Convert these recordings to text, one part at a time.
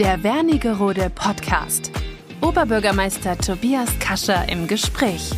Der Wernigerode Podcast. Oberbürgermeister Tobias Kascher im Gespräch.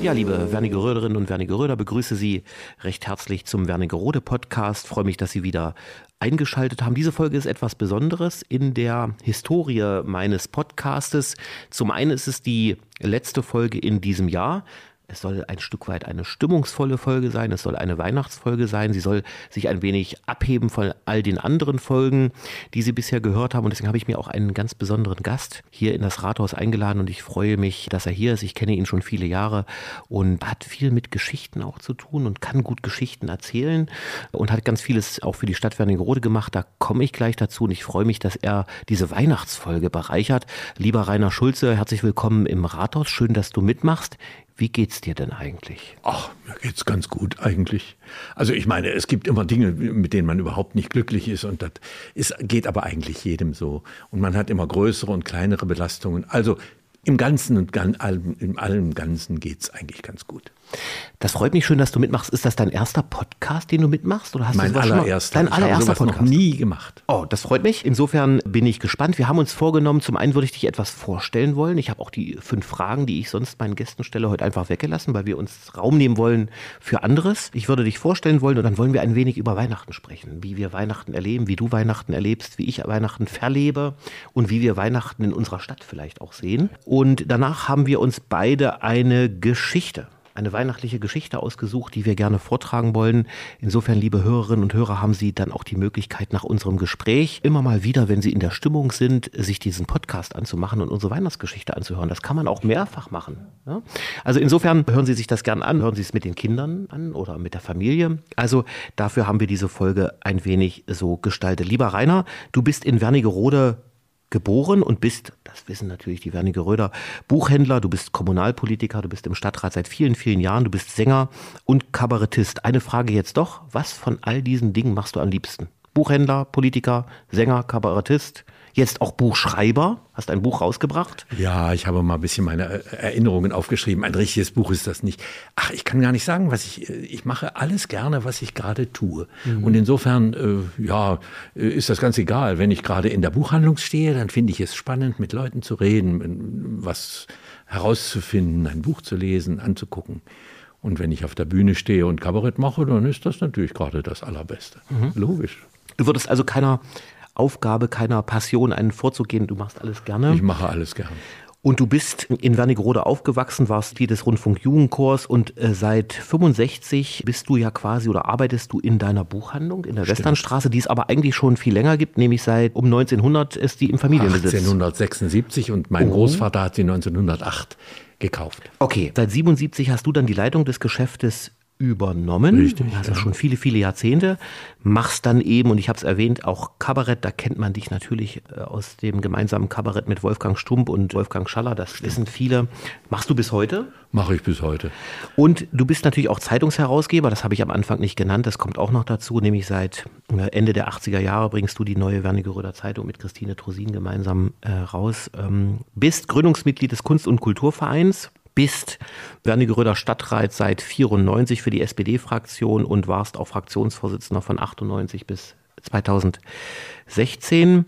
Ja, liebe Wernigeröderinnen und Wernigeröder, begrüße Sie recht herzlich zum Wernigerode Podcast. Freue mich, dass Sie wieder eingeschaltet haben. Diese Folge ist etwas Besonderes in der Historie meines Podcastes. Zum einen ist es die letzte Folge in diesem Jahr. Es soll ein Stück weit eine stimmungsvolle Folge sein. Es soll eine Weihnachtsfolge sein. Sie soll sich ein wenig abheben von all den anderen Folgen, die Sie bisher gehört haben. Und deswegen habe ich mir auch einen ganz besonderen Gast hier in das Rathaus eingeladen. Und ich freue mich, dass er hier ist. Ich kenne ihn schon viele Jahre und hat viel mit Geschichten auch zu tun und kann gut Geschichten erzählen und hat ganz vieles auch für die Stadt Wernigerode gemacht. Da komme ich gleich dazu. Und ich freue mich, dass er diese Weihnachtsfolge bereichert. Lieber Rainer Schulze, herzlich willkommen im Rathaus. Schön, dass du mitmachst. Wie geht's dir denn eigentlich? Ach, mir geht's ganz gut eigentlich. Also ich meine, es gibt immer Dinge, mit denen man überhaupt nicht glücklich ist und das ist, geht aber eigentlich jedem so. Und man hat immer größere und kleinere Belastungen. Also im Ganzen und im allem Ganzen geht's eigentlich ganz gut. Das freut mich schön, dass du mitmachst. Ist das dein erster Podcast, den du mitmachst? Oder hast mein du allererster. Dein allererster Podcast? noch nie gemacht. Oh, das freut mich. Insofern bin ich gespannt. Wir haben uns vorgenommen, zum einen würde ich dich etwas vorstellen wollen. Ich habe auch die fünf Fragen, die ich sonst meinen Gästen stelle, heute einfach weggelassen, weil wir uns Raum nehmen wollen für anderes. Ich würde dich vorstellen wollen und dann wollen wir ein wenig über Weihnachten sprechen. Wie wir Weihnachten erleben, wie du Weihnachten erlebst, wie ich Weihnachten verlebe und wie wir Weihnachten in unserer Stadt vielleicht auch sehen. Und danach haben wir uns beide eine Geschichte eine weihnachtliche Geschichte ausgesucht, die wir gerne vortragen wollen. Insofern, liebe Hörerinnen und Hörer, haben Sie dann auch die Möglichkeit, nach unserem Gespräch immer mal wieder, wenn Sie in der Stimmung sind, sich diesen Podcast anzumachen und unsere Weihnachtsgeschichte anzuhören. Das kann man auch mehrfach machen. Ja? Also insofern hören Sie sich das gerne an, hören Sie es mit den Kindern an oder mit der Familie. Also dafür haben wir diese Folge ein wenig so gestaltet. Lieber Rainer, du bist in Wernigerode geboren und bist, das wissen natürlich die Wernige Röder, Buchhändler, du bist Kommunalpolitiker, du bist im Stadtrat seit vielen, vielen Jahren, du bist Sänger und Kabarettist. Eine Frage jetzt doch, was von all diesen Dingen machst du am liebsten? Buchhändler, Politiker, Sänger, Kabarettist? Jetzt auch Buchschreiber, hast ein Buch rausgebracht. Ja, ich habe mal ein bisschen meine äh, Erinnerungen aufgeschrieben. Ein richtiges Buch ist das nicht. Ach, ich kann gar nicht sagen, was ich, äh, ich mache alles gerne, was ich gerade tue. Mhm. Und insofern, äh, ja, äh, ist das ganz egal. Wenn ich gerade in der Buchhandlung stehe, dann finde ich es spannend, mit Leuten zu reden, was herauszufinden, ein Buch zu lesen, anzugucken. Und wenn ich auf der Bühne stehe und Kabarett mache, dann ist das natürlich gerade das Allerbeste. Mhm. Logisch. Du würdest also keiner Aufgabe, keiner Passion einen vorzugehen. Du machst alles gerne. Ich mache alles gerne. Und du bist in Wernigerode aufgewachsen, warst Mitglied des Rundfunk-Jugendchors und äh, seit 65 bist du ja quasi oder arbeitest du in deiner Buchhandlung in der Stimmt. Westernstraße, die es aber eigentlich schon viel länger gibt, nämlich seit um 1900 ist die im Familienbesitz. 1876 und mein oh. Großvater hat sie 1908 gekauft. Okay, seit 77 hast du dann die Leitung des Geschäftes übernommen. Richtig. Also ja. schon viele, viele Jahrzehnte. Machst dann eben, und ich habe es erwähnt, auch Kabarett. Da kennt man dich natürlich äh, aus dem gemeinsamen Kabarett mit Wolfgang Stump und Wolfgang Schaller. Das Stimmt. wissen viele. Machst du bis heute? Mache ich bis heute. Und du bist natürlich auch Zeitungsherausgeber. Das habe ich am Anfang nicht genannt. Das kommt auch noch dazu. Nämlich seit äh, Ende der 80er Jahre bringst du die neue Wernigeröder Zeitung mit Christine Trosin gemeinsam äh, raus. Ähm, bist Gründungsmitglied des Kunst- und Kulturvereins bist Wernigeröder Stadtrat seit 94 für die SPD-Fraktion und warst auch Fraktionsvorsitzender von 98 bis 2016.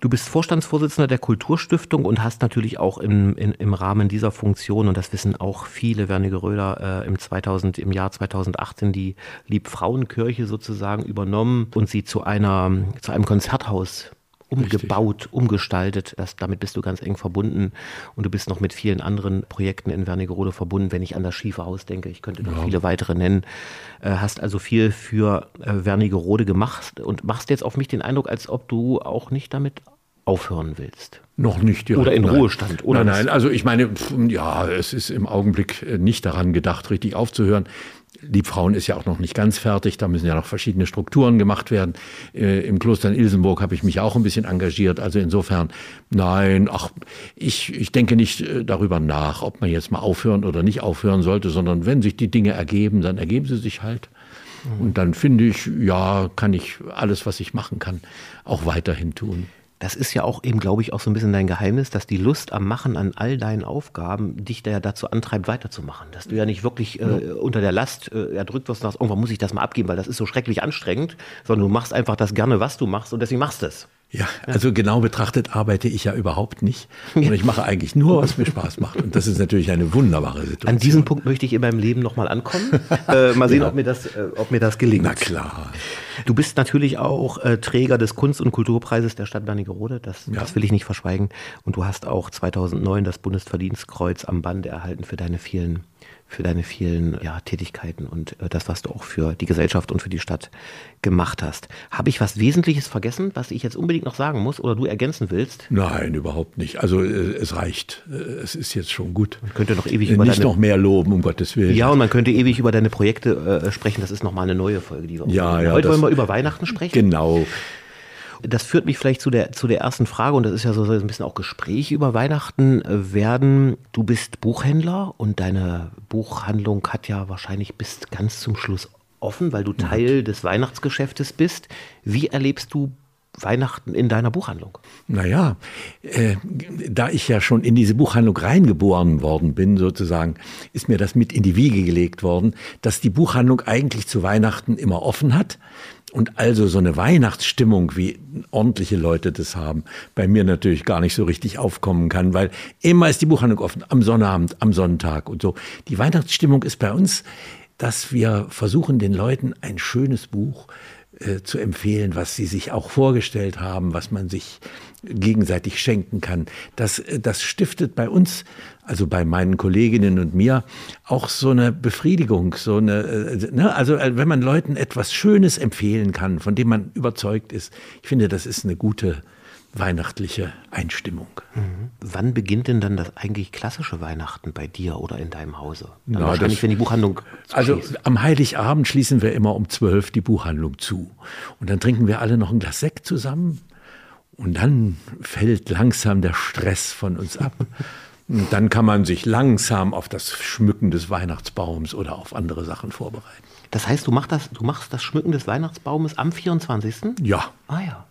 Du bist Vorstandsvorsitzender der Kulturstiftung und hast natürlich auch im, in, im Rahmen dieser Funktion, und das wissen auch viele Wernigeröder, äh, im, 2000, im Jahr 2018 die Liebfrauenkirche sozusagen übernommen und sie zu, einer, zu einem Konzerthaus umgebaut, Richtig. umgestaltet. Das, damit bist du ganz eng verbunden und du bist noch mit vielen anderen Projekten in Wernigerode verbunden, wenn ich an das Schiefe Haus denke. Ich könnte noch ja. viele weitere nennen. Äh, hast also viel für äh, Wernigerode gemacht und machst jetzt auf mich den Eindruck, als ob du auch nicht damit aufhören willst. Noch nicht direkt. Oder in nein. Ruhestand. Oder nein, nein, also ich meine, ja, es ist im Augenblick äh, nicht daran gedacht, richtig aufzuhören. Liebfrauen ist ja auch noch nicht ganz fertig, da müssen ja noch verschiedene Strukturen gemacht werden. Äh, Im Kloster in Ilsenburg habe ich mich auch ein bisschen engagiert. Also insofern, nein, ach, ich, ich denke nicht äh, darüber nach, ob man jetzt mal aufhören oder nicht aufhören sollte, sondern wenn sich die Dinge ergeben, dann ergeben sie sich halt. Mhm. Und dann finde ich, ja, kann ich alles, was ich machen kann, auch weiterhin tun das ist ja auch eben, glaube ich, auch so ein bisschen dein Geheimnis, dass die Lust am Machen an all deinen Aufgaben dich da ja dazu antreibt, weiterzumachen. Dass du ja nicht wirklich äh, unter der Last äh, erdrückt wirst und sagst, irgendwann muss ich das mal abgeben, weil das ist so schrecklich anstrengend, sondern du machst einfach das gerne, was du machst und deswegen machst du es. Ja, also genau betrachtet arbeite ich ja überhaupt nicht. Und ich mache eigentlich nur, was mir Spaß macht. Und das ist natürlich eine wunderbare Situation. An diesem Punkt möchte ich in meinem Leben nochmal ankommen. äh, mal sehen, Ja. ob, mir das, äh, ob mir das gelingt. Na klar. Du bist natürlich auch äh, Träger des Kunst- und Kulturpreises der Stadt Wernigerode. Das, Ja. das will ich nicht verschweigen. Und du hast auch 2009 das Bundesverdienstkreuz am Band erhalten für deine vielen, für deine vielen ja, Tätigkeiten und äh, das, was du auch für die Gesellschaft und für die Stadt gemacht hast. Habe ich was Wesentliches vergessen, was ich jetzt unbedingt noch sagen muss oder du ergänzen willst? Nein, überhaupt nicht. Also äh, es reicht. Äh, Es ist jetzt schon gut. Man könnte noch ewig Äh, über Nicht deine noch mehr loben, um Gottes Willen. Ja, und man könnte ewig über deine Projekte äh, sprechen. Das ist nochmal eine neue Folge, die wir Ja, ja, Heute wollen wir über Weihnachten sprechen. Genau. Das führt mich vielleicht zu der, zu der ersten Frage, und das ist ja so, ein bisschen auch Gespräch über Weihnachten äh, werden. Du bist Buchhändler und deine Buchhandlung hat ja wahrscheinlich bis ganz zum Schluss offen, weil du Teil des Weihnachtsgeschäftes bist. Wie erlebst du Weihnachten in deiner Buchhandlung? Naja, äh, da ich ja schon in diese Buchhandlung reingeboren worden bin, sozusagen, ist mir das mit in die Wiege gelegt worden, dass die Buchhandlung eigentlich zu Weihnachten immer offen hat. Und also so eine Weihnachtsstimmung, wie ordentliche Leute das haben, bei mir natürlich gar nicht so richtig aufkommen kann, weil immer ist die Buchhandlung offen, am Sonnabend, am Sonntag und so. Die Weihnachtsstimmung ist bei uns, dass wir versuchen, den Leuten ein schönes Buch äh, zu empfehlen, was sie sich auch vorgestellt haben, was man sich gegenseitig schenken kann. Das, äh, das stiftet bei uns, also bei meinen Kolleginnen und mir, auch so eine Befriedigung, so eine, äh, ne? also äh, wenn man Leuten etwas Schönes empfehlen kann, von dem man überzeugt ist, ich finde, das ist eine gute weihnachtliche Einstimmung. Wann beginnt denn dann das eigentlich klassische Weihnachten bei dir oder in deinem Hause? Na, wahrscheinlich, das- wenn die Buchhandlung Also schließt. am Heiligabend schließen wir immer um zwölf die Buchhandlung zu. Und dann trinken wir alle noch ein Glas Sekt zusammen. Und dann fällt langsam der Stress von uns ab. Und dann kann man sich langsam auf das Schmücken des Weihnachtsbaums oder auf andere Sachen vorbereiten. Das heißt, du machst das, du machst das Schmücken des Weihnachtsbaumes am 24. Ja, Ah ja.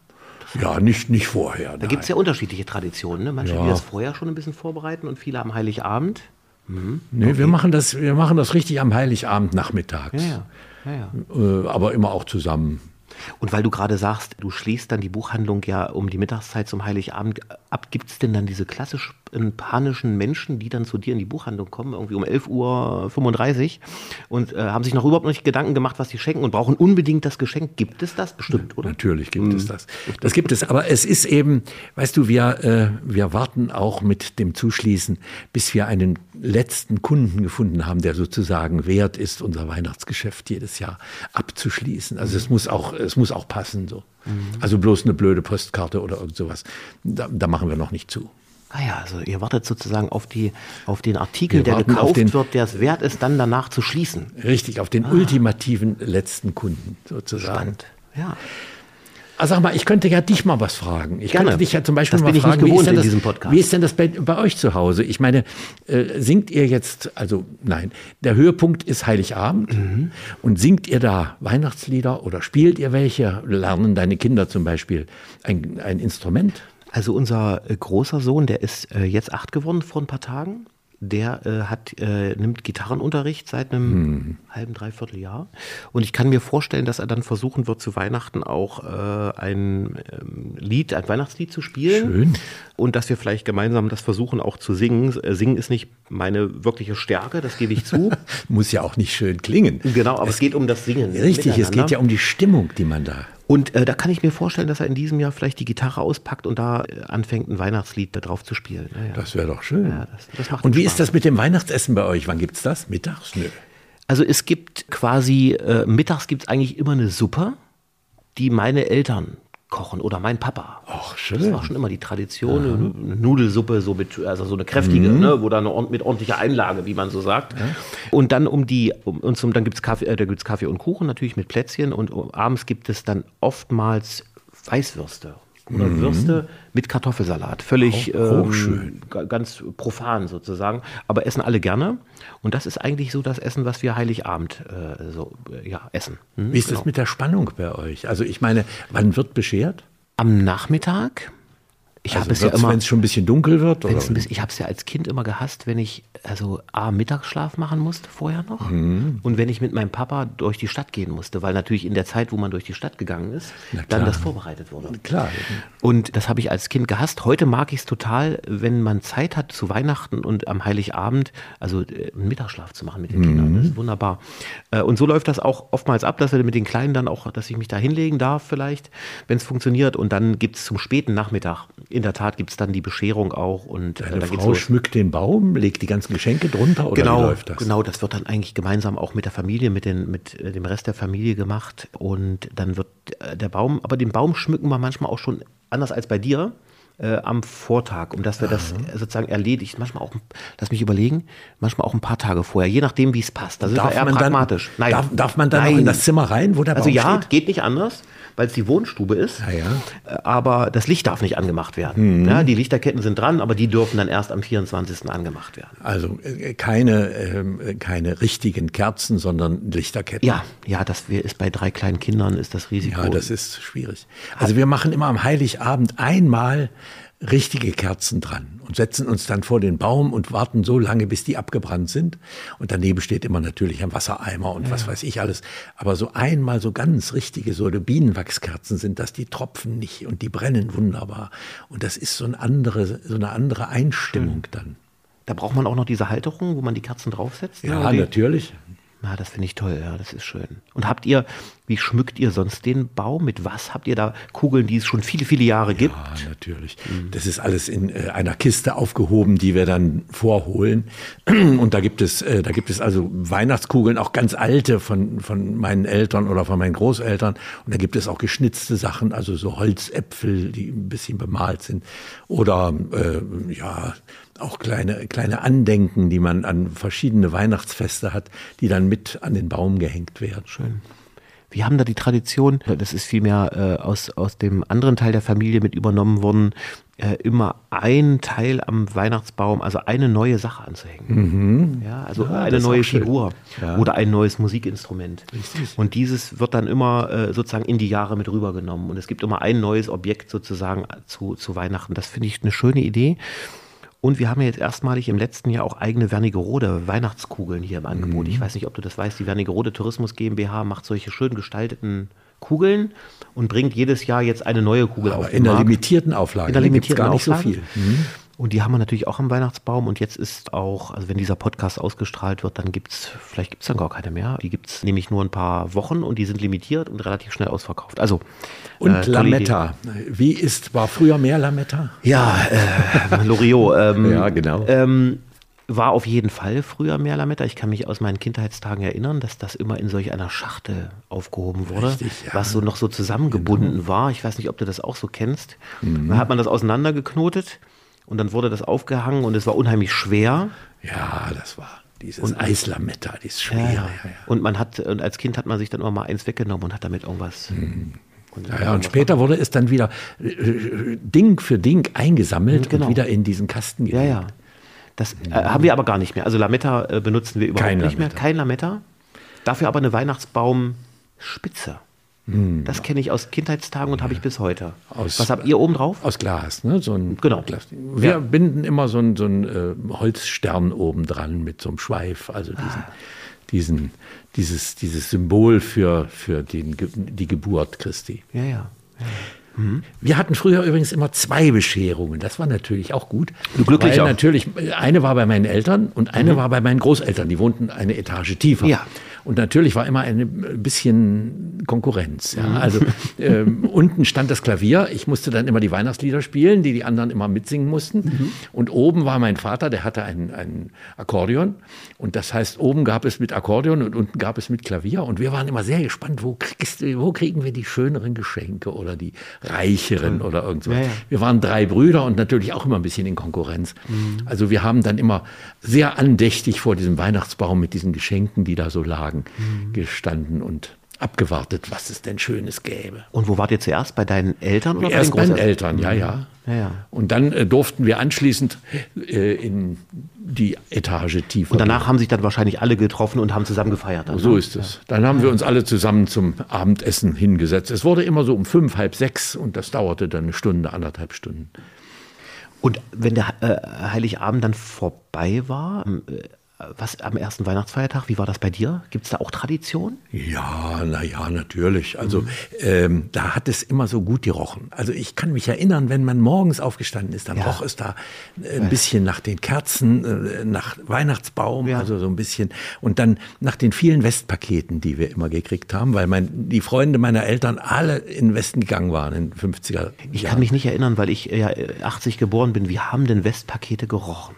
Ja, nicht, nicht vorher. Da gibt es ja unterschiedliche Traditionen. Ne? Manche, Ja. die das vorher schon ein bisschen vorbereiten und viele am Heiligabend. Nee, wir, machen das, wir machen das richtig am Heiligabend nachmittags. Ja. ja, ja. Äh, aber immer auch zusammen. Und weil du gerade sagst, du schließt dann die Buchhandlung ja um die Mittagszeit zum Heiligabend ab, gibt es denn dann diese klassisch äh, panischen Menschen, die dann zu dir in die Buchhandlung kommen, irgendwie um 11.35 Uhr und äh, haben sich noch überhaupt nicht Gedanken gemacht, was sie schenken und brauchen unbedingt das Geschenk? Gibt es das bestimmt, oder? Natürlich gibt es das. Das gibt es, aber es ist eben, weißt du, wir, äh, wir warten auch mit dem Zuschließen, bis wir einen letzten Kunden gefunden haben, der sozusagen wert ist, unser Weihnachtsgeschäft jedes Jahr abzuschließen. Also es muss auch, es muss auch passen so. Also bloß eine blöde Postkarte oder irgend sowas, da, da machen wir noch nicht zu. Ah ja, also ihr wartet sozusagen auf, die, auf den Artikel, Wir der gekauft den- wird, der es wert ist, dann danach zu schließen. Richtig, auf den ultimativen letzten Kunden sozusagen. Spannend. Ja. Ah, sag mal, ich könnte ja dich mal was fragen. Ich Gerne. könnte dich ja zum Beispiel Das mal bin ich nicht fragen, wie, ist das, diesem Podcast. wie ist denn das bei, bei euch zu Hause? Ich meine, äh, singt ihr jetzt, also nein, der Höhepunkt ist Heiligabend Mhm. und singt ihr da Weihnachtslieder oder spielt ihr welche? Lernen deine Kinder zum Beispiel ein, ein Instrument? Also unser äh, großer Sohn, der ist äh, jetzt acht geworden vor ein paar Tagen. Der äh, hat, äh, nimmt Gitarrenunterricht seit einem Hm. halben, dreiviertel Jahr. Und ich kann mir vorstellen, dass er dann versuchen wird, zu Weihnachten auch äh, ein ähm, Lied, ein Weihnachtslied zu spielen. Schön. Und dass wir vielleicht gemeinsam das versuchen auch zu singen. Singen ist nicht meine wirkliche Stärke, das gebe ich zu. Muss ja auch nicht schön klingen. genau, aber es, geht um das Singen. Richtig, es geht ja um die Stimmung, die man da. Und äh, da kann ich mir vorstellen, dass er in diesem Jahr vielleicht die Gitarre auspackt und da äh, anfängt, ein Weihnachtslied da drauf zu spielen. Ja, ja. Das wäre doch schön. Ja, das- das und wie Spaß. ist das mit dem Weihnachtsessen bei euch? Wann gibt's das? Mittags? Nö. Also es gibt quasi, äh, mittags gibt es eigentlich immer eine Suppe, die meine Eltern kochen oder mein Papa. Ach, Das schön. war schon immer die Tradition, eine Nudelsuppe, so mit, also so eine kräftige, ne, wo dann eine, mit ordentlicher Einlage, wie man so sagt. Und dann um die, um, und zum, dann gibt's Kaffee, äh, da gibt's Kaffee und Kuchen natürlich mit Plätzchen und um, abends gibt es dann oftmals Weißwürste. Oder Würste mit Kartoffelsalat. Völlig Auch- auch ähm, ganz profan sozusagen. Aber essen alle gerne. Und das ist eigentlich so das Essen, was wir Heiligabend äh, so, äh, ja, essen. Hm? Wie ist das mit der Spannung bei euch? Also ich meine, wann wird beschert? Am Nachmittag Ich also habe es ja immer, wenn es schon ein bisschen dunkel wird? Oder? bisschen, ich habe es ja als Kind immer gehasst, wenn ich also A, Mittagsschlaf machen musste vorher noch Mhm. und wenn ich mit meinem Papa durch die Stadt gehen musste, weil natürlich in der Zeit, wo man durch die Stadt gegangen ist, dann das vorbereitet wurde. Klar. Und das habe ich als Kind gehasst. Heute mag ich es total, wenn man Zeit hat zu Weihnachten und am Heiligabend, also äh, einen Mittagsschlaf zu machen mit den Kindern. Das ist wunderbar. Äh, Und so läuft das auch oftmals ab, dass wir mit den Kleinen dann auch, dass ich mich da hinlegen darf vielleicht, wenn es funktioniert. Und dann gibt es zum späten Nachmittag, in der Tat gibt es dann die Bescherung auch. Und äh, Deine geht's Frau los. schmückt den Baum, legt die ganzen Geschenke drunter oder Genau, wie läuft das? genau, das wird dann eigentlich gemeinsam auch mit der Familie, mit, den, mit äh, dem Rest der Familie gemacht. Und dann wird äh, der Baum, aber den Baum schmücken wir manchmal auch schon anders als bei dir. Äh, am Vortag, um dass wir das äh, sozusagen erledigt, manchmal auch, lass mich überlegen, manchmal auch ein paar Tage vorher, je nachdem, wie es passt. Das ist Darf eher man, dann, pragmatisch. Nein. darf, darf man dann noch in das Zimmer rein, wo der Baum Also ja, steht? geht nicht anders, weil es die Wohnstube ist. Ja. Äh, Aber das Licht darf nicht angemacht werden. Ja, die Lichterketten sind dran, aber die dürfen dann erst am 24. angemacht werden. Also äh, keine, äh, keine richtigen Kerzen, sondern Lichterketten. Ja, ja, das ist bei drei kleinen Kindern ist das Risiko. Ja, das ist schwierig. Also wir machen immer am Heiligabend einmal richtige Kerzen dran und setzen uns dann vor den Baum und warten so lange, bis die abgebrannt sind. Und daneben steht immer natürlich ein Wassereimer und was weiß ich alles. Aber so einmal so ganz richtige, so Bienenwachskerzen sind das, die tropfen nicht und die brennen wunderbar. Und das ist so eine andere, so eine andere Einstimmung dann. Da braucht man auch noch diese Halterung, wo man die Kerzen draufsetzt. ne? Ja, die, natürlich. Na, das finde ich toll, ja, das ist schön. Und habt ihr, wie schmückt ihr sonst den Baum? Mit was habt ihr da Kugeln, die es schon viele, viele Jahre gibt? Ja, natürlich. Das ist alles in äh, einer Kiste aufgehoben, die wir dann vorholen. Und da gibt es, äh, da gibt es also Weihnachtskugeln, auch ganz alte von, von meinen Eltern oder von meinen Großeltern. Und da gibt es auch geschnitzte Sachen, also so Holzäpfel, die ein bisschen bemalt sind. Oder äh, ja, auch kleine, kleine Andenken, die man an verschiedene Weihnachtsfeste hat, die dann mit an den Baum gehängt werden. Schön. Wir haben da die Tradition, das ist vielmehr äh, aus, aus dem anderen Teil der Familie mit übernommen worden, äh, immer ein Teil am Weihnachtsbaum, also eine neue Sache anzuhängen. Ja, also Mhm. Ja, eine neue. Figur Ja. oder ein neues Musikinstrument. Richtig. Und dieses wird dann immer äh, sozusagen in die Jahre mit rübergenommen. Und es gibt immer ein neues Objekt sozusagen zu, zu Weihnachten. Das finde ich eine schöne Idee. Und wir haben ja jetzt erstmalig im letzten Jahr auch eigene Wernigerode Weihnachtskugeln hier im Angebot. Mhm. Ich weiß nicht, ob du das weißt. Die Wernigerode Tourismus GmbH macht solche schön gestalteten Kugeln und bringt jedes Jahr jetzt eine neue Kugel Aber auf den in der Markt. limitierten Auflage. In der ne, gibt's limitierten gar nicht Auflage. so viel. Mhm. Und die haben wir natürlich auch am Weihnachtsbaum. Und jetzt ist auch, also wenn dieser Podcast ausgestrahlt wird, dann gibt's vielleicht gibt's dann gar keine mehr. Die gibt's nämlich nur ein paar Wochen und die sind limitiert und relativ schnell ausverkauft. Also Und äh, Lametta. Wie ist, war früher mehr Lametta? Ja, äh, Loriot. Ähm, Ja, genau. Ähm, war auf jeden Fall früher mehr Lametta. Ich kann mich aus meinen Kindheitstagen erinnern, dass das immer in solch einer Schachtel aufgehoben wurde, Richtig, ja. was so noch so zusammengebunden war. Ich weiß nicht, ob du das auch so kennst. Mhm. Dann hat man das auseinandergeknotet und dann wurde das aufgehangen und es war unheimlich schwer. Ja, das war dieses Eislametta, die ist schwer. Ja, ja. Und man hat, und als Kind hat man sich dann immer mal eins weggenommen und hat damit irgendwas. Und, Mhm. Ja, ja, und später wurde es dann wieder äh, Ding für Ding eingesammelt Genau. und wieder in diesen Kasten Ja, ja. Das äh, haben wir aber gar nicht mehr. Also Lametta äh, benutzen wir überhaupt Kein nicht mehr. Lametta. Kein Lametta. Dafür aber eine Weihnachtsbaumspitze. Das kenne ich aus Kindheitstagen und habe ich bis heute. Aus- Was habt ihr oben drauf? Aus Glas, ne? So ein Genau. Glas. Wir Ja. binden immer so einen so äh, Holzstern oben dran mit so einem Schweif, also diesen, Ah. diesen, dieses, dieses Symbol für, für den, die Geburt Christi. Ja, ja. Wir hatten früher übrigens immer zwei Bescherungen. Das war natürlich auch gut. Glücklich Weil auch. Mhm. natürlich, eine war bei meinen Eltern und eine war bei meinen Großeltern. Die wohnten eine Etage tiefer. Ja. Und natürlich war immer ein bisschen Konkurrenz. Mhm. Ja. Also ähm, unten stand das Klavier. Ich musste dann immer die Weihnachtslieder spielen, die die anderen immer mitsingen mussten. Mhm. Und oben war mein Vater, der hatte ein, ein Akkordeon. Und das heißt, oben gab es mit Akkordeon und unten gab es mit Klavier. Und wir waren immer sehr gespannt, wo, kriegst, wo kriegen wir die schöneren Geschenke oder die reicheren oder irgendwas. Ja, ja. Wir waren drei Brüder und natürlich auch immer ein bisschen in Konkurrenz. Mhm. Also wir haben dann immer sehr andächtig vor diesem Weihnachtsbaum mit diesen Geschenken, die da so lagen, Mhm. gestanden und abgewartet, was es denn Schönes gäbe. Und wo wart ihr zuerst? Bei deinen Eltern oder Erst bei den? Eltern, ja, ja. Ja, ja. Und dann äh, durften wir anschließend äh, in die Etage tiefer. Und danach haben sich dann wahrscheinlich alle getroffen und haben zusammen gefeiert. Dann, So ne? ist es. Dann haben wir uns alle zusammen zum Abendessen hingesetzt. Es wurde immer so um fünf, halb sechs und das dauerte dann eine Stunde, anderthalb Stunden. Und wenn der äh, Heiligabend dann vorbei war, äh, was am ersten Weihnachtsfeiertag, wie war das bei dir? Gibt es da auch Tradition? Ja, naja, natürlich. Also mhm. ähm, da hat es immer so gut gerochen. Also ich kann mich erinnern, wenn man morgens aufgestanden ist, dann ja. roch es da äh, ein bisschen nach den Kerzen, äh, nach Weihnachtsbaum, ja. also so ein bisschen. Und dann nach den vielen Westpaketen, die wir immer gekriegt haben, weil mein, die Freunde meiner Eltern alle in den Westen gegangen waren in den 50er Jahren. Ich kann mich nicht erinnern, weil ich ja 80 geboren bin. Wie haben denn Westpakete gerochen?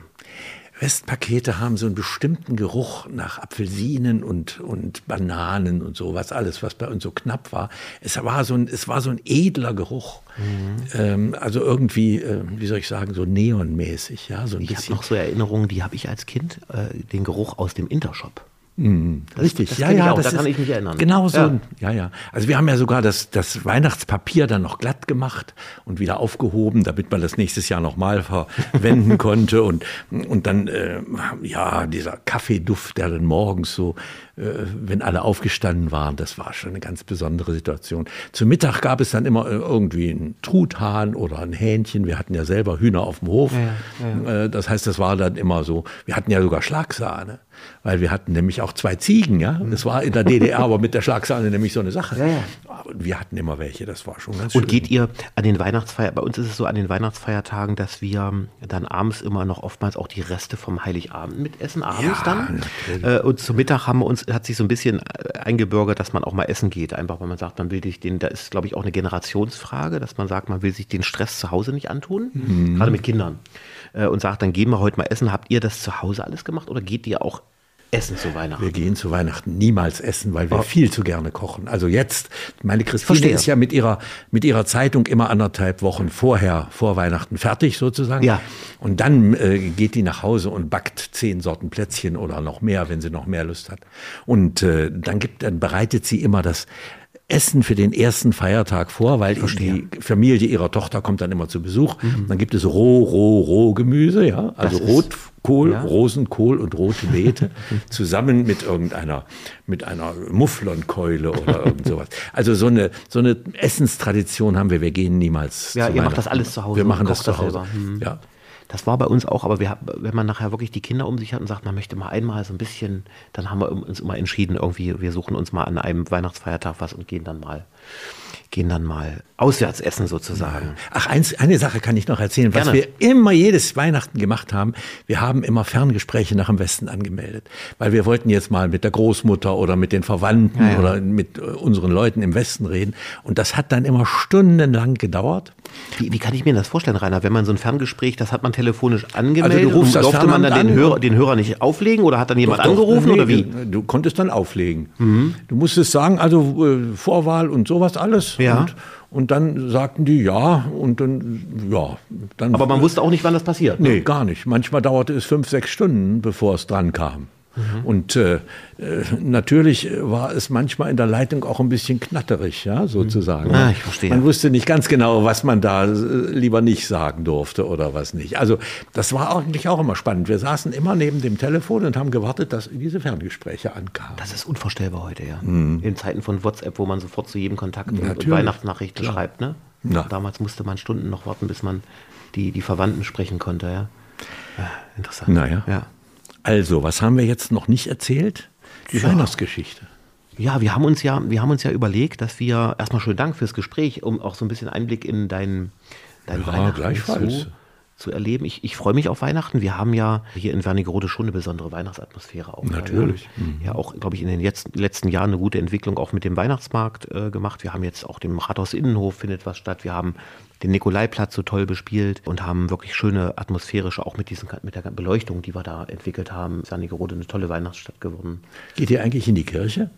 Westpakete haben so einen bestimmten Geruch nach Apfelsinen und, und Bananen und sowas, alles, was bei uns so knapp war. Es war so ein, es war so ein edler Geruch. Mhm. Ähm, also irgendwie, äh, wie soll ich sagen, so neonmäßig. Ja, so ein ich habe noch so Erinnerungen, die habe ich als Kind, äh, den Geruch aus dem Intershop. Mhm, richtig, das ja, ja, das da kann ich mich erinnern. Genau so, ja. ja, ja. Also wir haben ja sogar das, das Weihnachtspapier dann noch glatt gemacht und wieder aufgehoben, damit man das nächstes Jahr nochmal verwenden konnte und, und dann, äh, ja, dieser Kaffeeduft, der dann morgens so, äh, wenn alle aufgestanden waren, das war schon eine ganz besondere Situation. Zu Mittag gab es dann immer äh, irgendwie einen Truthahn oder ein Hähnchen. Wir hatten ja selber Hühner auf dem Hof. Ja, ja. Äh, das heißt, das war dann immer so, wir hatten ja sogar Schlagsahne weil wir hatten nämlich auch zwei Ziegen, ja. Das war in der DDR aber mit der Schlagsahne nämlich so eine Sache. Ja, ja. Aber wir hatten immer welche, das war schon ganz schön. Und geht ihr an den Weihnachtsfeiertagen, bei uns ist es so an den Weihnachtsfeiertagen, dass wir dann abends immer noch oftmals auch die Reste vom Heiligabend mitessen, abends ja, dann. Natürlich. Äh, und zum Mittag haben wir uns, hat sich so ein bisschen äh, eingebürgert, dass man auch mal essen geht. Einfach, weil man sagt, man will sich den, da ist, glaube ich, auch eine Generationsfrage, dass man sagt, man will sich den Stress zu Hause nicht antun, mhm. gerade mit Kindern. Äh, und sagt, dann gehen wir heute mal essen. Habt ihr das zu Hause alles gemacht oder geht ihr auch essen zu Weihnachten? Wir gehen zu Weihnachten niemals essen, weil wir oh. viel zu gerne kochen. Also jetzt, meine Christine Verstehe. ist ja mit ihrer, mit ihrer Zeitung immer anderthalb Wochen vorher, vor Weihnachten fertig sozusagen. Ja. Und dann äh, geht die nach Hause und backt zehn Sorten Plätzchen oder noch mehr, wenn sie noch mehr Lust hat. Und äh, dann gibt, dann bereitet sie immer das Essen für den ersten Feiertag vor, weil die Familie ihrer Tochter kommt dann immer zu Besuch. Mhm. Dann gibt es roh, roh, roh Gemüse, ja, also Rotkohl, ja. Rosenkohl und rote Beete zusammen mit irgendeiner, mit einer Mufflonkeule oder irgend sowas. Also so eine, so eine Essenstradition haben wir. Wir gehen niemals. Ja, ihr macht das alles zu Hause. Wir machen das zu Hause. Mhm. Ja. Das war bei uns auch, aber wir, wenn man nachher wirklich die Kinder um sich hat und sagt, man möchte mal einmal so ein bisschen, dann haben wir uns immer entschieden, irgendwie, wir suchen uns mal an einem Weihnachtsfeiertag was und gehen dann mal gehen dann mal auswärts essen sozusagen. Ach, eins, eine Sache kann ich noch erzählen, was Gerne. wir immer jedes Weihnachten gemacht haben. Wir haben immer Ferngespräche nach dem Westen angemeldet, weil wir wollten jetzt mal mit der Großmutter oder mit den Verwandten ja, ja. oder mit äh, unseren Leuten im Westen reden. Und das hat dann immer stundenlang gedauert. Wie, wie kann ich mir das vorstellen, Rainer? Wenn man so ein Ferngespräch, das hat man telefonisch angemeldet, also du rufst und durfte man dann den Hörer, den Hörer nicht auflegen oder hat dann jemand angerufen nee, oder wie? Du konntest dann auflegen. Mhm. Du musstest sagen, also äh, Vorwahl und sowas alles. Ja. Und, und dann sagten die ja und dann, ja. Dann, Aber man wusste auch nicht, wann das passiert. Ne? Nee, gar nicht. Manchmal dauerte es fünf, sechs Stunden, bevor es dran kam. Mhm. Und äh, äh, natürlich war es manchmal in der Leitung auch ein bisschen knatterig, ja, sozusagen. Ah, ich verstehe. Man wusste nicht ganz genau, was man da äh, lieber nicht sagen durfte oder was nicht. Also das war eigentlich auch immer spannend. Wir saßen immer neben dem Telefon und haben gewartet, dass diese Ferngespräche ankamen. Das ist unvorstellbar heute, ja. Mhm. In Zeiten von WhatsApp, wo man sofort zu jedem Kontakt und Weihnachtsnachrichten Klar. schreibt, ne? Ja. Damals musste man Stunden noch warten, bis man die, die Verwandten sprechen konnte, ja. ja interessant. Naja. Ja. Also, was haben wir jetzt noch nicht erzählt? Die ja. Weihnachtsgeschichte. Ja, wir haben uns ja, wir haben uns ja überlegt, dass wir erstmal schönen Dank fürs Gespräch, um auch so ein bisschen Einblick in dein, dein ja, Weihnachten gleichfalls. Zu, zu erleben. Ich, ich freue mich auf Weihnachten. Wir haben ja hier in Wernigerode schon eine besondere Weihnachtsatmosphäre auch. Natürlich. Ja, ja auch, glaube ich, in den jetzt, letzten Jahren eine gute Entwicklung auch mit dem Weihnachtsmarkt äh, gemacht. Wir haben jetzt auch dem Rathaus Innenhof findet was statt. Wir haben den Nikolaiplatz so toll bespielt und haben wirklich schöne atmosphärische, auch mit, diesen, mit der Beleuchtung, die wir da entwickelt haben, ist Wernigerode eine tolle Weihnachtsstadt geworden. Geht ihr eigentlich in die Kirche?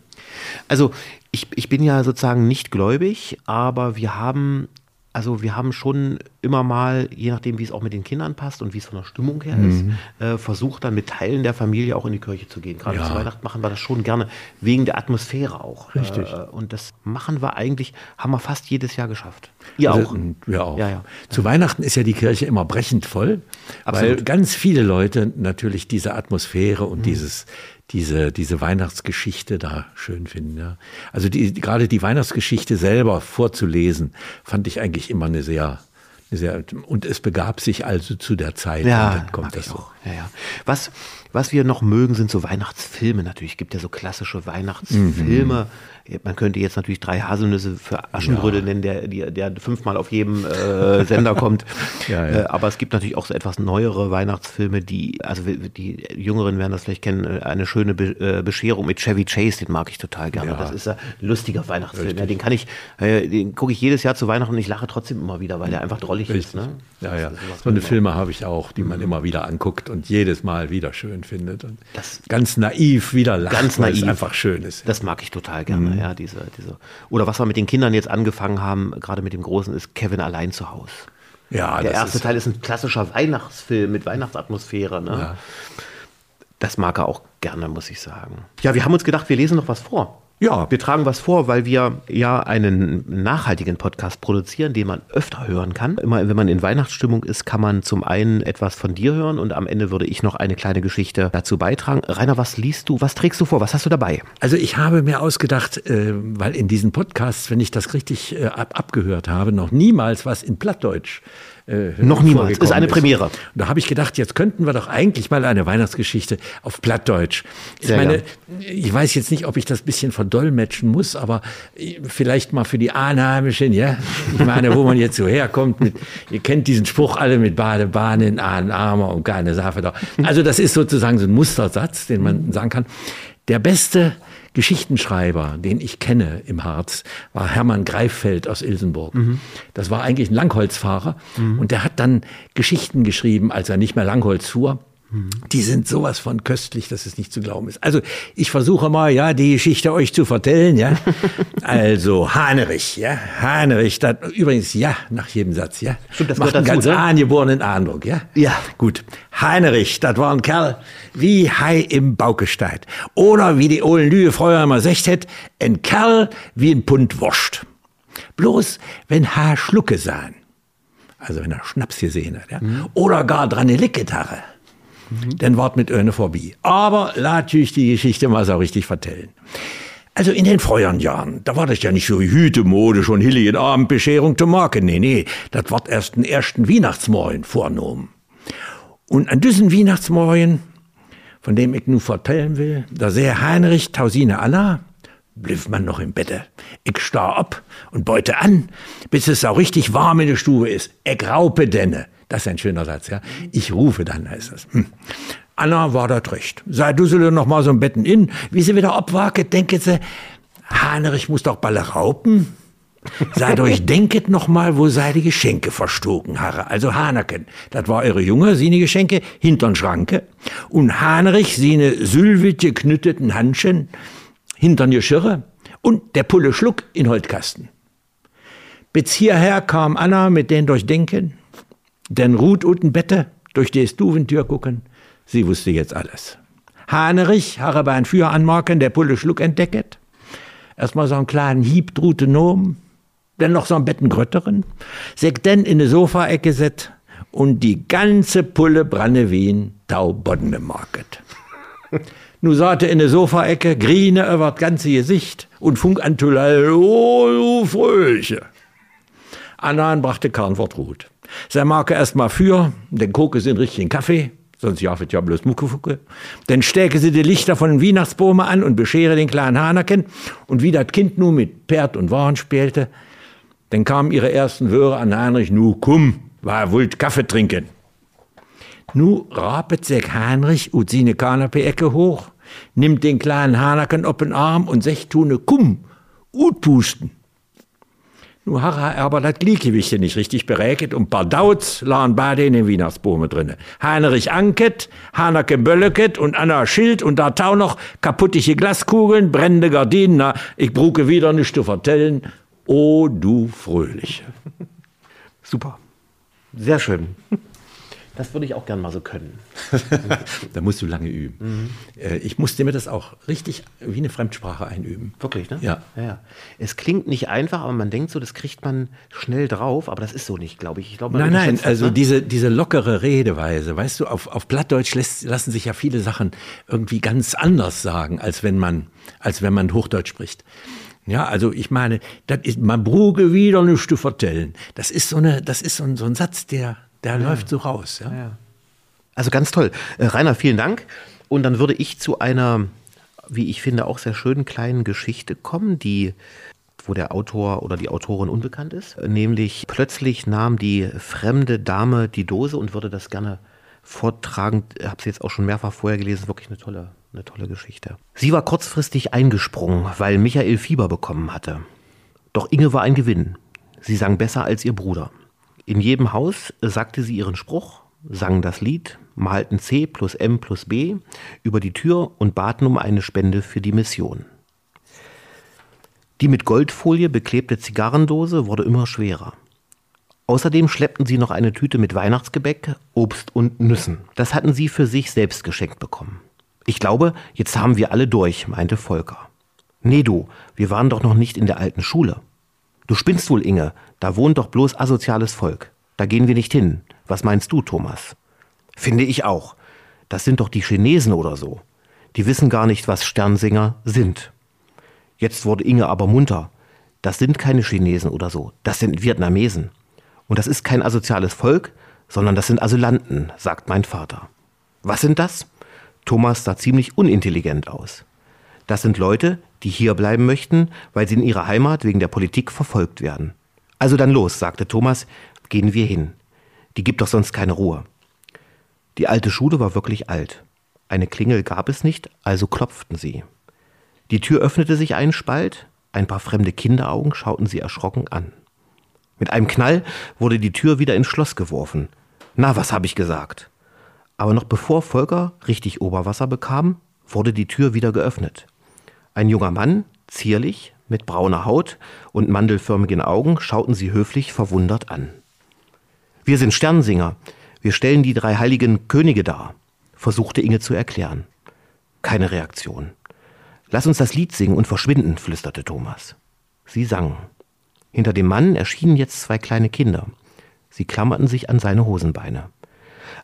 Also ich, ich bin ja sozusagen nicht gläubig, aber wir haben also wir haben schon immer mal, je nachdem, wie es auch mit den Kindern passt und wie es von der Stimmung her ist, mhm. äh, versucht dann mit Teilen der Familie auch in die Kirche zu gehen. Gerade ja. zu Weihnachten machen wir das schon gerne, wegen der Atmosphäre auch. Richtig. Äh, und das machen wir eigentlich, haben wir fast jedes Jahr geschafft. Ihr also, auch? Wir auch. Ja, ja. Zu Weihnachten ist ja die Kirche immer brechend voll, Absolut. weil ganz viele Leute natürlich diese Atmosphäre und mhm. dieses diese, diese Weihnachtsgeschichte da schön finden. Ja. Also die, gerade die Weihnachtsgeschichte selber vorzulesen, fand ich eigentlich immer eine sehr Sehr, und es begab sich also zu der Zeit. Ja, und dann kommt das so. auch. Ja, ja. Was, was wir noch mögen, sind so Weihnachtsfilme natürlich. Es gibt ja so klassische Weihnachtsfilme. Man könnte jetzt natürlich drei Haselnüsse für Aschenbrödel nennen, der, der, der fünfmal auf jedem äh, Sender kommt. Ja, ja. Äh, aber es gibt natürlich auch so etwas neuere Weihnachtsfilme, die, also die Jüngeren werden das vielleicht kennen, äh, eine schöne Be äh, Bescherung mit Chevy Chase, den mag ich total gerne. Ja. Das ist ein lustiger Weihnachtsfilm. Ja, den kann ich, äh, den gucke ich jedes Jahr zu Weihnachten und ich lache trotzdem immer wieder, weil der einfach drollig ist. Ne? Ja, ja. So eine. Filme habe ich auch, die man immer wieder anguckt und jedes Mal wieder schön findet. Und Das- ganz naiv wieder lacht, Ganz weil es naiv. einfach schön ist. Das mag ich total gerne, ja, diese, diese. Oder was wir mit den Kindern jetzt angefangen haben, gerade mit dem Großen, ist Kevin allein zu Hause. ja, Der erste ist, Teil ist ein klassischer Weihnachtsfilm mit Weihnachtsatmosphäre. Ne? Ja. Das mag er auch gerne, muss ich sagen. Ja, wir haben uns gedacht, wir lesen noch was vor. Ja. Wir tragen was vor, weil wir ja einen nachhaltigen Podcast produzieren, den man öfter hören kann. Immer wenn man in Weihnachtsstimmung ist, kann man zum einen etwas von dir hören und am Ende würde ich noch eine kleine Geschichte dazu beitragen. Rainer, was liest du? Was trägst du vor? Was hast du dabei? Also ich habe mir ausgedacht, äh, weil in diesen Podcasts, wenn ich das richtig äh, ab, abgehört habe, noch niemals was in Plattdeutsch äh, Noch niemals. Ist eine Premiere. Und da habe ich gedacht, jetzt könnten wir doch eigentlich mal eine Weihnachtsgeschichte auf Plattdeutsch. Ich Sehr meine, ich weiß jetzt nicht, ob ich das bisschen verdolmetschen muss, aber äh, vielleicht mal für die Einheimischen, ja. Ich meine, wo man jetzt so herkommt, mit, ihr kennt diesen Spruch alle mit Badebahnen, Ahnen, Armer und keine Sache da. Also das ist sozusagen so ein Mustersatz, den man sagen kann. Der beste Geschichtenschreiber, den ich kenne im Harz, war Hermann Greifeld aus Ilsenburg. Das war eigentlich ein Langholzfahrer und der hat dann Geschichten geschrieben, als er nicht mehr Langholz fuhr. Die sind sowas von köstlich, dass es nicht zu glauben ist. Also ich versuche mal, ja, die Geschichte euch zu vertellen, ja. Also Hanerich, ja, Hanerich, das, übrigens ja nach jedem Satz, ja. Stimmt, das Macht einen dazu, ganz ne? angeborenen Eindruck, ja. Ja. Gut. Heinrich, das war ein Kerl wie Hai im Baukestein. Oder wie die Ohlen Lühe früher immer gesagt hat, ein Kerl wie ein Pund Wurst. Bloß, wenn Haar Schlucke sahen, also wenn er Schnaps gesehen hat, ja, oder gar dran eine Lickgitarre, dann wart mit Öne vorbei. Aber natürlich die Geschichte mal so richtig vertellen. Also in den früheren Jahren, da war das ja nicht so Hütemode, schon hilligen Abendbescherung zu machen. Nee, nee, das ward erst den ersten Weihnachtsmorgen vorgenommen. Und an diesem Weihnachtsmorgen, von dem ich nun vertellen will, da sehe Heinrich Tausine Anna, blieb man noch im Bette. Ich starr ab und beute an, bis es auch richtig warm in der Stube ist. Ich raupe denne. Das ist ein schöner Satz, ja. Ich rufe dann, heißt das. Hm. Anna war dat recht. Sei du sie noch mal so im Betten in. Wie sie wieder abwaket, denket sie, Heinrich muss doch balle raupen. Seid euch denket noch mal, wo sei die Geschenke verstoken, Harre. Also Hanerken, das war ihre Junge, sine Geschenke, hintern Schranke. Und Heinrich, sine sülwit geknütteten Handschen, hintern Geschirre. Und der Pulle Schluck in Holtkasten. Bis hierher kam Anna mit den Durchdenken, denn Ruth unten Bette, durch die Stuventür gucken, sie wusste jetzt alles. Hanerich, Harre bei ein Führer anmarken, der Pulle Schluck entdecket. Erstmal so einen kleinen Hieb drute Nom, dann noch so ein Betten Grötteren, seg denn in de Sofaecke set und die ganze Pulle branne wien tau Bodne market. Nu saate in de Sofaecke, Grine über das ganze Gesicht und funk an Tüllei, oh, du Fröhliche. Anna brachte Karnwort Ruth. Sei Marke erst mal für, den koke sie in richtigen Kaffee, sonst jaffet ja bloß Muckefucke. Dann stecke sie die Lichter von den Weihnachtsbäumen an und beschere den kleinen Hanerken. Und wie das Kind nun mit Pferd und Waren spielte, dann kamen ihre ersten Wöre an Heinrich, nu komm, war wollt Kaffee trinken. Nu rapet sich Heinrich ut sine Kanapee-Ecke hoch, nimmt den kleinen Hanerken op den Arm und sech tune kumm, ut pusten. Nu har er aber das Gleichgewicht nicht richtig beräket und paar Dauz lagen beide in den Weihnachtsbäume drinne. Heinrich Anket, Hanake Bölleket und Anna Schild und da tau noch kaputtige Glaskugeln, brennende Gardinen. Na, ich bruke wieder nichts zu vertellen. O du Fröhliche. Super. Sehr schön. Das würde ich auch gern mal so können. da musst du lange üben. Äh, Ich musste mir das auch richtig wie eine Fremdsprache einüben. Wirklich, ne? Ja. ja. ja. Es klingt nicht einfach, aber man denkt so, das kriegt man schnell drauf, aber das ist so nicht, glaube ich. ich glaub, Nein, nein, das, also ne? diese, diese lockere Redeweise, weißt du, auf, auf Plattdeutsch lässt, lassen sich ja viele Sachen irgendwie ganz anders sagen, als wenn man, als wenn man Hochdeutsch spricht. Ja, also ich meine, das ist, man bruge wieder nichts zu vertellen. Das ist so eine, das ist so ein, so ein Satz, der, der ja. läuft so raus. Ja? ja. Also ganz toll. Äh, Rainer, vielen Dank. Und dann würde ich zu einer, wie ich finde, auch sehr schönen kleinen Geschichte kommen, die wo der Autor oder die Autorin unbekannt ist. Nämlich plötzlich nahm die fremde Dame die Dose und würde das gerne vortragen. Habe sie jetzt auch schon mehrfach vorher gelesen. Wirklich eine tolle, eine tolle Geschichte. Sie war kurzfristig eingesprungen, weil Michael Fieber bekommen hatte. Doch Inge war ein Gewinn. Sie sang besser als ihr Bruder. In jedem Haus sagte sie ihren Spruch, sang das Lied, malten C plus M plus B über die Tür und baten um eine Spende für die Mission. Die mit Goldfolie beklebte Zigarrendose wurde immer schwerer. Außerdem schleppten sie noch eine Tüte mit Weihnachtsgebäck, Obst und Nüssen. Das hatten sie für sich selbst geschenkt bekommen. Ich glaube, jetzt haben wir alle durch, meinte Volker. Nee, du, wir waren doch noch nicht in der alten Schule. Du spinnst wohl, Inge, da wohnt doch bloß asoziales Volk. Da gehen wir nicht hin. Was meinst du, Thomas? Finde ich auch. Das sind doch die Chinesen oder so. Die wissen gar nicht, was Sternsinger sind. Jetzt wurde Inge aber munter. Das sind keine Chinesen oder so. Das sind Vietnamesen. Und das ist kein asoziales Volk, sondern das sind Asylanten, sagt mein Vater. Was sind das? Thomas sah ziemlich unintelligent aus. Das sind Leute, die hier bleiben möchten, weil sie in ihrer Heimat wegen der Politik verfolgt werden. Also dann los, sagte Thomas, gehen wir hin. Die gibt doch sonst keine Ruhe. Die alte Schule war wirklich alt. Eine Klingel gab es nicht, also klopften sie. Die Tür öffnete sich einen Spalt, ein paar fremde Kinderaugen schauten sie erschrocken an. Mit einem Knall wurde die Tür wieder ins Schloss geworfen. Na, was habe ich gesagt? Aber noch bevor Volker richtig Oberwasser bekam, wurde die Tür wieder geöffnet. Ein junger Mann, zierlich, mit brauner Haut und mandelförmigen Augen, schauten sie höflich verwundert an. Wir sind Sternsinger. Wir stellen die drei heiligen Könige dar, versuchte Inge zu erklären. Keine Reaktion. Lass uns das Lied singen und verschwinden, flüsterte Thomas. Sie sangen. Hinter dem Mann erschienen jetzt zwei kleine Kinder. Sie klammerten sich an seine Hosenbeine.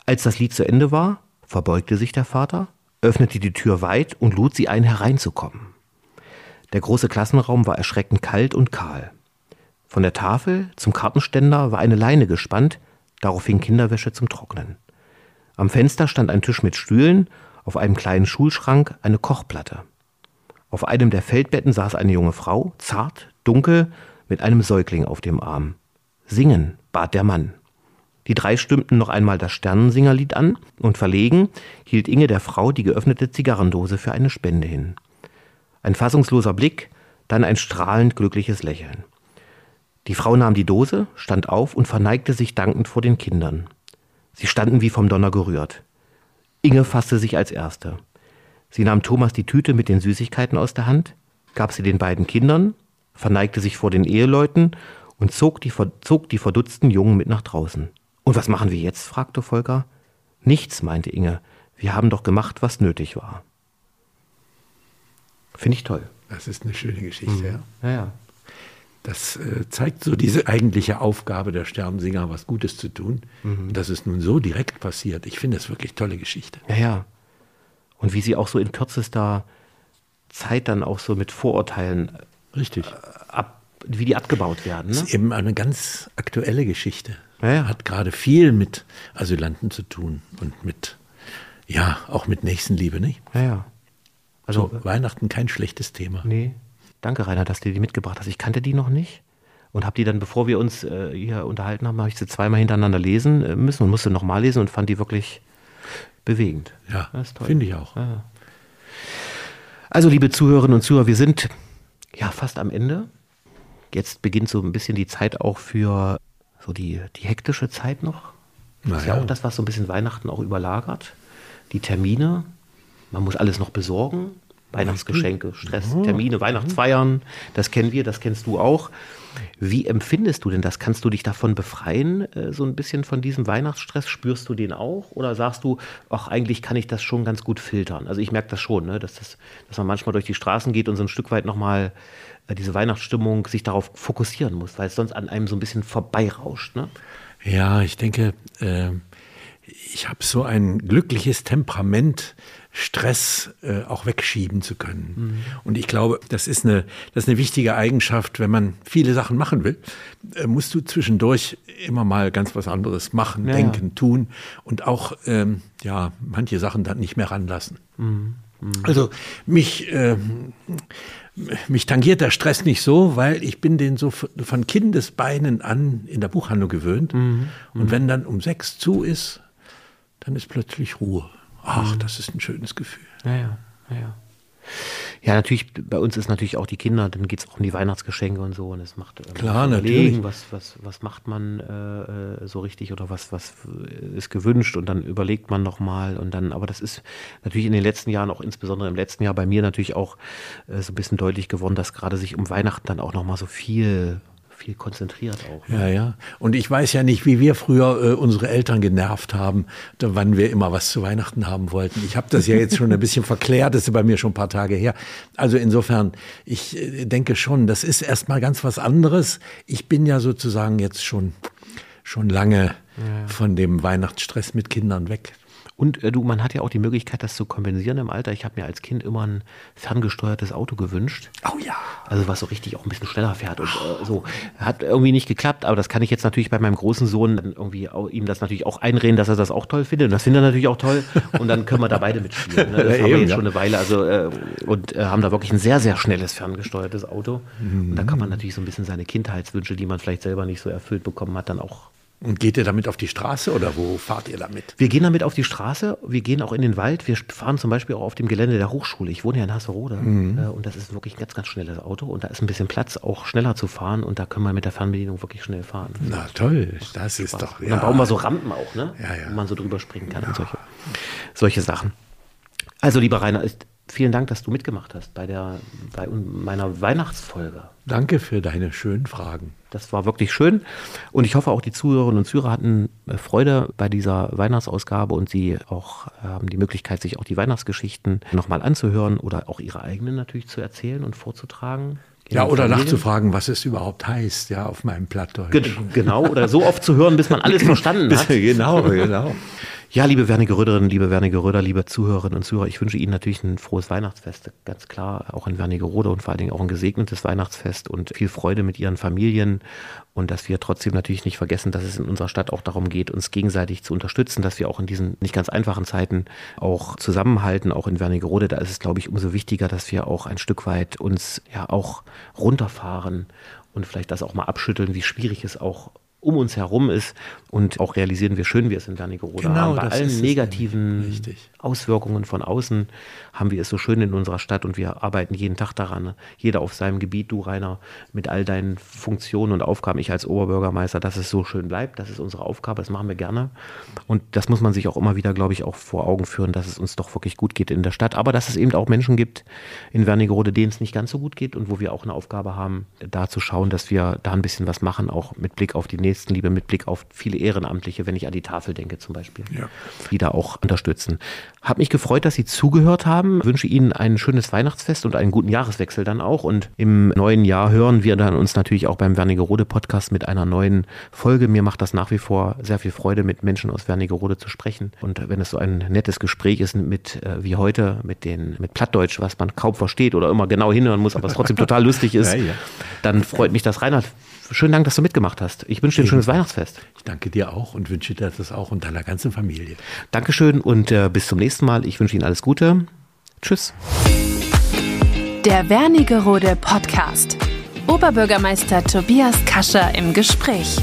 Als das Lied zu Ende war, verbeugte sich der Vater, öffnete die Tür weit und lud sie ein, hereinzukommen. Der große Klassenraum war erschreckend kalt und kahl. Von der Tafel zum Kartenständer war eine Leine gespannt, darauf hing Kinderwäsche zum Trocknen. Am Fenster stand ein Tisch mit Stühlen, auf einem kleinen Schulschrank eine Kochplatte. Auf einem der Feldbetten saß eine junge Frau, zart, dunkel mit einem Säugling auf dem Arm. Singen, bat der Mann. Die drei stimmten noch einmal das Sternensingerlied an und verlegen hielt Inge der Frau die geöffnete Zigarrendose für eine Spende hin. Ein fassungsloser Blick, dann ein strahlend glückliches Lächeln. Die Frau nahm die Dose, stand auf und verneigte sich dankend vor den Kindern. Sie standen wie vom Donner gerührt. Inge fasste sich als Erste. Sie nahm Thomas die Tüte mit den Süßigkeiten aus der Hand, gab sie den beiden Kindern verneigte sich vor den Eheleuten und zog die, zog die verdutzten Jungen mit nach draußen. Und was machen wir jetzt? fragte Volker. Nichts, meinte Inge. Wir haben doch gemacht, was nötig war. Finde ich toll. Das ist eine schöne Geschichte, mhm. ja. ja, ja. Das äh, zeigt so diese eigentliche Aufgabe der Sternsinger, was Gutes zu tun. Mhm. Und dass es nun so direkt passiert. Ich finde das wirklich tolle Geschichte. Ja, ja. Und wie sie auch so in kürzester Zeit dann auch so mit Vorurteilen Richtig. Äh, ab, wie die abgebaut werden. Ne? Das ist eben eine ganz aktuelle Geschichte. Ja, ja. Hat gerade viel mit Asylanten zu tun und mit, ja, auch mit Nächstenliebe, nicht? Ja, ja. Also so, Weihnachten kein schlechtes Thema. Nee. Danke, Rainer, dass du die mitgebracht hast. Ich kannte die noch nicht und habe die dann, bevor wir uns äh, hier unterhalten haben, habe ich sie zweimal hintereinander lesen äh, müssen und musste nochmal lesen und fand die wirklich bewegend. Ja, finde ich auch. Ja. Also, liebe Zuhörerinnen und Zuhörer, wir sind ja fast am Ende. Jetzt beginnt so ein bisschen die Zeit auch für so die, die hektische Zeit noch. Das naja. ist ja auch das, was so ein bisschen Weihnachten auch überlagert. Die Termine, man muss alles noch besorgen. Weihnachtsgeschenke, Stress, Termine, Weihnachtsfeiern, das kennen wir, das kennst du auch. Wie empfindest du denn das? Kannst du dich davon befreien, äh, so ein bisschen von diesem Weihnachtsstress? Spürst du den auch? Oder sagst du, ach, eigentlich kann ich das schon ganz gut filtern? Also ich merke das schon, ne? dass, das, dass man manchmal durch die Straßen geht und so ein Stück weit nochmal äh, diese Weihnachtsstimmung sich darauf fokussieren muss, weil es sonst an einem so ein bisschen vorbeirauscht. Ne? Ja, ich denke, äh, ich habe so ein glückliches Temperament, Stress äh, auch wegschieben zu können. Mhm. Und ich glaube, das ist, eine, das ist eine wichtige Eigenschaft, wenn man viele Sachen machen will, äh, musst du zwischendurch immer mal ganz was anderes machen, ja, denken, ja. tun und auch ähm, ja, manche Sachen dann nicht mehr ranlassen. Mhm. Mhm. Also mich, äh, mich tangiert der Stress nicht so, weil ich bin den so von Kindesbeinen an in der Buchhandlung gewöhnt. Mhm. Und wenn dann um sechs zu ist, dann ist plötzlich Ruhe. Ach, mhm. das ist ein schönes Gefühl. Ja, ja, ja. Ja, natürlich, bei uns ist natürlich auch die Kinder, dann geht es auch um die Weihnachtsgeschenke und so. Und es macht äh, Klar, natürlich. Was, was, was macht man äh, äh, so richtig oder was, was ist gewünscht und dann überlegt man nochmal und dann, aber das ist natürlich in den letzten Jahren, auch insbesondere im letzten Jahr bei mir natürlich auch äh, so ein bisschen deutlich geworden, dass gerade sich um Weihnachten dann auch nochmal so viel viel konzentriert auch. Ne? Ja, ja. Und ich weiß ja nicht, wie wir früher äh, unsere Eltern genervt haben, da, wann wir immer was zu Weihnachten haben wollten. Ich habe das ja jetzt schon ein bisschen verklärt, das ist bei mir schon ein paar Tage her. Also insofern, ich äh, denke schon, das ist erstmal ganz was anderes. Ich bin ja sozusagen jetzt schon, schon lange ja. von dem Weihnachtsstress mit Kindern weg. Und äh, du, man hat ja auch die Möglichkeit, das zu kompensieren im Alter. Ich habe mir als Kind immer ein ferngesteuertes Auto gewünscht. Oh ja. Also was so richtig auch ein bisschen schneller fährt und äh, so. Hat irgendwie nicht geklappt, aber das kann ich jetzt natürlich bei meinem großen Sohn irgendwie auch, ihm das natürlich auch einreden, dass er das auch toll findet. Und das findet er natürlich auch toll. Und dann können wir da beide mitspielen. Ne? Das ja, haben wir jetzt ja. schon eine Weile. Also äh, und äh, haben da wirklich ein sehr, sehr schnelles ferngesteuertes Auto. Mhm. Und da kann man natürlich so ein bisschen seine Kindheitswünsche, die man vielleicht selber nicht so erfüllt bekommen hat, dann auch und geht ihr damit auf die Straße oder wo fahrt ihr damit? Wir gehen damit auf die Straße, wir gehen auch in den Wald, wir fahren zum Beispiel auch auf dem Gelände der Hochschule. Ich wohne ja in Hasserode mhm. Äh, und das ist wirklich ein ganz, ganz schnelles Auto und da ist ein bisschen Platz, auch schneller zu fahren und da können wir mit der Fernbedienung wirklich schnell fahren. Na toll, das ist Spaß. doch. Ja. Und dann bauen wir so Rampen auch, ne? Ja, ja. wo man so drüber springen kann ja. und solche, solche Sachen. Also lieber Rainer, vielen Dank, dass du mitgemacht hast bei, der, bei meiner Weihnachtsfolge. Danke für deine schönen Fragen. Das war wirklich schön. Und ich hoffe, auch die Zuhörerinnen und Zuhörer hatten äh, Freude bei dieser Weihnachtsausgabe und sie auch haben die Möglichkeit, sich auch die Weihnachtsgeschichten nochmal anzuhören oder auch ihre eigenen natürlich zu erzählen und vorzutragen. Ja, oder Familien. nachzufragen, was es überhaupt heißt, ja, auf meinem Plattdeutsch. Genau, oder so oft zu hören, bis man alles verstanden hat. genau, genau. Ja, liebe Werner Röderinnen, liebe Werner Röder, liebe Zuhörerinnen und Zuhörer, ich wünsche Ihnen natürlich ein frohes Weihnachtsfest, ganz klar, auch in Wernigerode und vor allen Dingen auch ein gesegnetes Weihnachtsfest und viel Freude mit Ihren Familien und dass wir trotzdem natürlich nicht vergessen, dass es in unserer Stadt auch darum geht, uns gegenseitig zu unterstützen, dass wir auch in diesen nicht ganz einfachen Zeiten auch zusammenhalten, auch in Wernigerode. Da ist es, glaube ich, umso wichtiger, dass wir auch ein Stück weit uns ja auch runterfahren und vielleicht das auch mal abschütteln, wie schwierig es auch um uns herum ist und auch realisieren, wie schön wir es in Wernigerode genau, haben. Bei allen negativen Auswirkungen von außen haben wir es so schön in unserer Stadt und wir arbeiten jeden Tag daran. Jeder auf seinem Gebiet, du Rainer, mit all deinen Funktionen und Aufgaben, ich als Oberbürgermeister, dass es so schön bleibt. Das ist unsere Aufgabe, das machen wir gerne. Und das muss man sich auch immer wieder, glaube ich, auch vor Augen führen, dass es uns doch wirklich gut geht in der Stadt. Aber dass es eben auch Menschen gibt in Wernigerode, denen es nicht ganz so gut geht und wo wir auch eine Aufgabe haben, da zu schauen, dass wir da ein bisschen was machen, auch mit Blick auf die Nächstenliebe, mit Blick auf viele Ehrenamtliche, wenn ich an die Tafel denke zum Beispiel, ja. die da auch unterstützen. Hab mich gefreut, dass Sie zugehört haben. Wünsche Ihnen ein schönes Weihnachtsfest und einen guten Jahreswechsel dann auch. Und im neuen Jahr hören wir dann uns natürlich auch beim Wernigerode Podcast mit einer neuen Folge. Mir macht das nach wie vor sehr viel Freude, mit Menschen aus Wernigerode zu sprechen. Und wenn es so ein nettes Gespräch ist mit äh, wie heute mit den mit Plattdeutsch, was man kaum versteht oder immer genau hinhören muss, aber es trotzdem total lustig ist, ja, ja. dann freut mich das Reinhard schönen Dank, dass du mitgemacht hast. Ich wünsche dir ein schönes Weihnachtsfest. Ich danke dir auch und wünsche dir das auch und deiner ganzen Familie. Dankeschön und äh, bis zum nächsten Mal. Ich wünsche Ihnen alles Gute. Tschüss. Der Wernigerode Podcast. Oberbürgermeister Tobias Kascher im Gespräch.